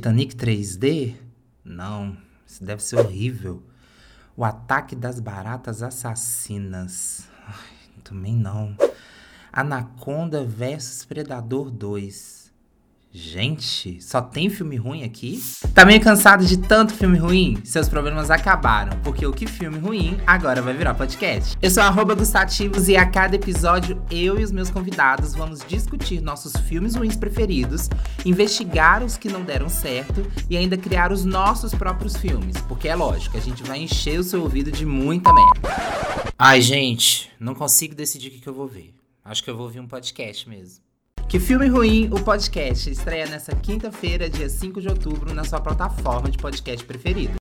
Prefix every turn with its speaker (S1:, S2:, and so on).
S1: Titanic 3D? Não, isso deve ser horrível. O ataque das baratas assassinas. Ai, também não. Anaconda versus Predador 2. Gente, só tem filme ruim aqui? Tá meio cansado de tanto filme ruim? Seus problemas acabaram, porque o que filme ruim agora vai virar podcast. Eu sou arroba Gustativos e a cada episódio eu e os meus convidados vamos discutir nossos filmes ruins preferidos, investigar os que não deram certo e ainda criar os nossos próprios filmes, porque é lógico, a gente vai encher o seu ouvido de muita merda. Ai, gente, não consigo decidir o que, eu vou ver. Acho que eu vou ouvir um podcast mesmo. Que Filme Ruim, o podcast, estreia nessa quinta-feira, dia 5 de outubro, na sua plataforma de podcast preferida.